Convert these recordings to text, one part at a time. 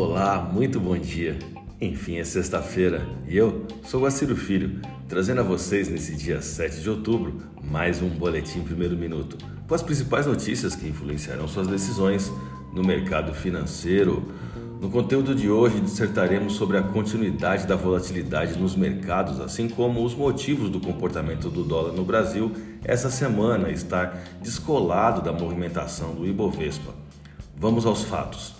Olá, muito bom dia. Enfim, é sexta-feira e eu sou o Aciro Filho, trazendo a vocês nesse dia 7 de outubro mais um Boletim Primeiro Minuto, com as principais notícias que influenciarão suas decisões no mercado financeiro. No conteúdo de hoje, dissertaremos sobre a continuidade da volatilidade nos mercados, assim como os motivos do comportamento do dólar no Brasil essa semana estar descolado da movimentação do Ibovespa. Vamos aos fatos.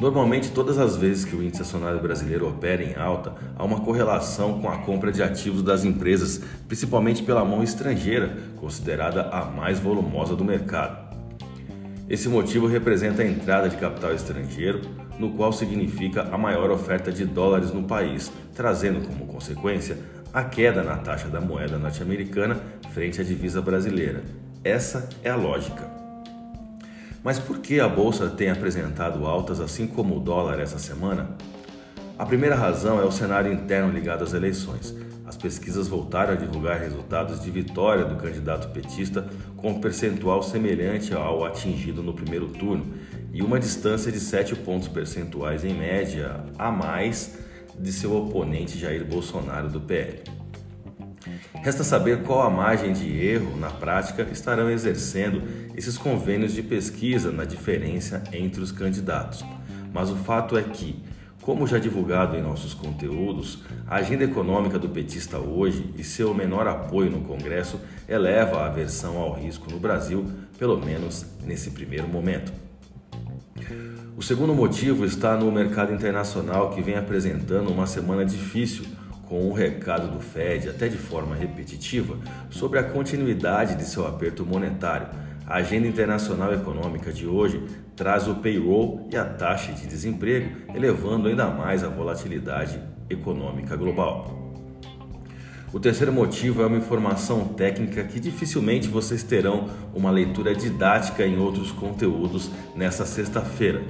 Normalmente, todas as vezes que o índice acionário brasileiro opera em alta, há uma correlação com a compra de ativos das empresas, principalmente pela mão estrangeira, considerada a mais volumosa do mercado. Esse motivo representa a entrada de capital estrangeiro, no qual significa a maior oferta de dólares no país, trazendo como consequência a queda na taxa da moeda norte-americana frente à divisa brasileira. Essa é a lógica. Mas por que a bolsa tem apresentado altas assim como o dólar essa semana? A primeira razão é o cenário interno ligado às eleições. As pesquisas voltaram a divulgar resultados de vitória do candidato petista com um percentual semelhante ao atingido no primeiro turno e uma distância de 7 pontos percentuais em média a mais de seu oponente Jair Bolsonaro do PL. Resta saber qual a margem de erro na prática estarão exercendo esses convênios de pesquisa na diferença entre os candidatos. Mas o fato é que, como já divulgado em nossos conteúdos, a agenda econômica do petista hoje e seu menor apoio no Congresso eleva a aversão ao risco no Brasil, pelo menos nesse primeiro momento. O segundo motivo está no mercado internacional que vem apresentando uma semana difícil com o recado do Fed, até de forma repetitiva, sobre a continuidade de seu aperto monetário. A agenda internacional econômica de hoje traz o payroll e a taxa de desemprego, elevando ainda mais a volatilidade econômica global. O terceiro motivo é uma informação técnica que dificilmente vocês terão uma leitura didática em outros conteúdos nessa sexta-feira.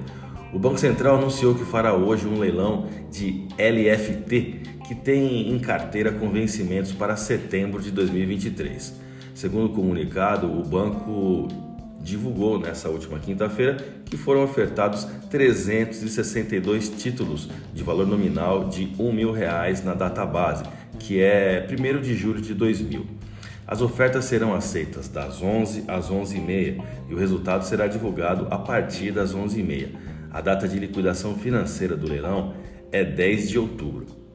O Banco Central anunciou que fará hoje um leilão de LFT, que tem em carteira com vencimentos para setembro de 2023. Segundo o comunicado, o banco divulgou nessa última quinta-feira que foram ofertados 362 títulos de valor nominal de R$ mil reais na que é 1 de julho de 2000. As ofertas serão aceitas das 11 às 11h30 e o resultado será divulgado a partir das 11h30. A data de liquidação financeira do leilão é 10 de outubro.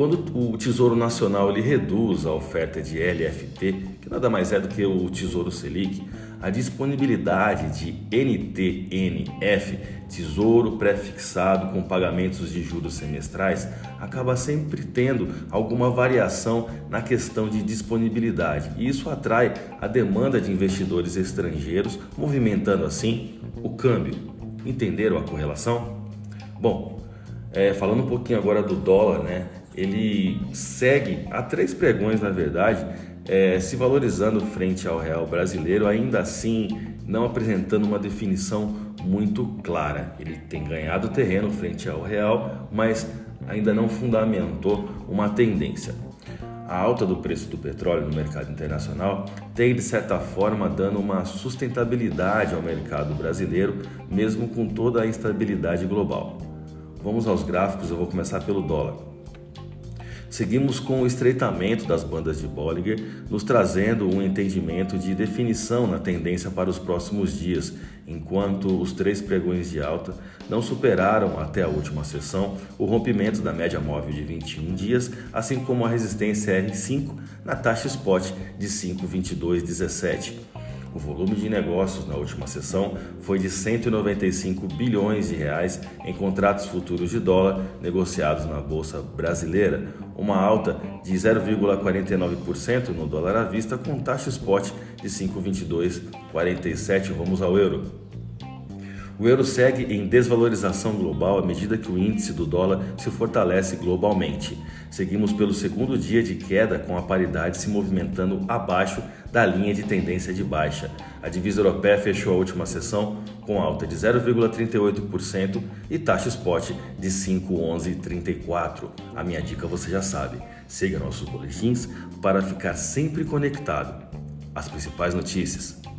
Quando o Tesouro Nacional ele reduz a oferta de LFT, que nada mais é do que o Tesouro Selic, a disponibilidade de NTNF, Tesouro Prefixado com pagamentos de juros semestrais, acaba sempre tendo alguma variação na questão de disponibilidade. E isso atrai a demanda de investidores estrangeiros, movimentando assim o câmbio. Entenderam a correlação? Bom, é, falando um pouquinho agora do dólar, né? Ele segue a três pregões, na verdade, é, se valorizando frente ao real brasileiro, ainda assim não apresentando uma definição muito clara. Ele tem ganhado terreno frente ao real, mas ainda não fundamentou uma tendência. A alta do preço do petróleo no mercado internacional tem, de certa forma, dando uma sustentabilidade ao mercado brasileiro, mesmo com toda a instabilidade global. Vamos aos gráficos, eu vou começar pelo dólar. Seguimos com o estreitamento das bandas de Bollinger, nos trazendo um entendimento de definição na tendência para os próximos dias, enquanto os três pregões de alta não superaram até a última sessão o rompimento da média móvel de 21 dias, assim como a resistência R5 na taxa spot de 5,2217. O volume de negócios na última sessão foi de 195 bilhões de reais em contratos futuros de dólar negociados na bolsa brasileira, uma alta de 0,49% no dólar à vista com taxa spot de 5,2247. Vamos ao euro. O euro segue em desvalorização global à medida que o índice do dólar se fortalece globalmente. Seguimos pelo segundo dia de queda, com a paridade se movimentando abaixo da linha de tendência de baixa. A divisa europeia fechou a última sessão com alta de 0,38% e taxa spot de 5,1134. A minha dica você já sabe. Siga nossos boletins para ficar sempre conectado às principais notícias.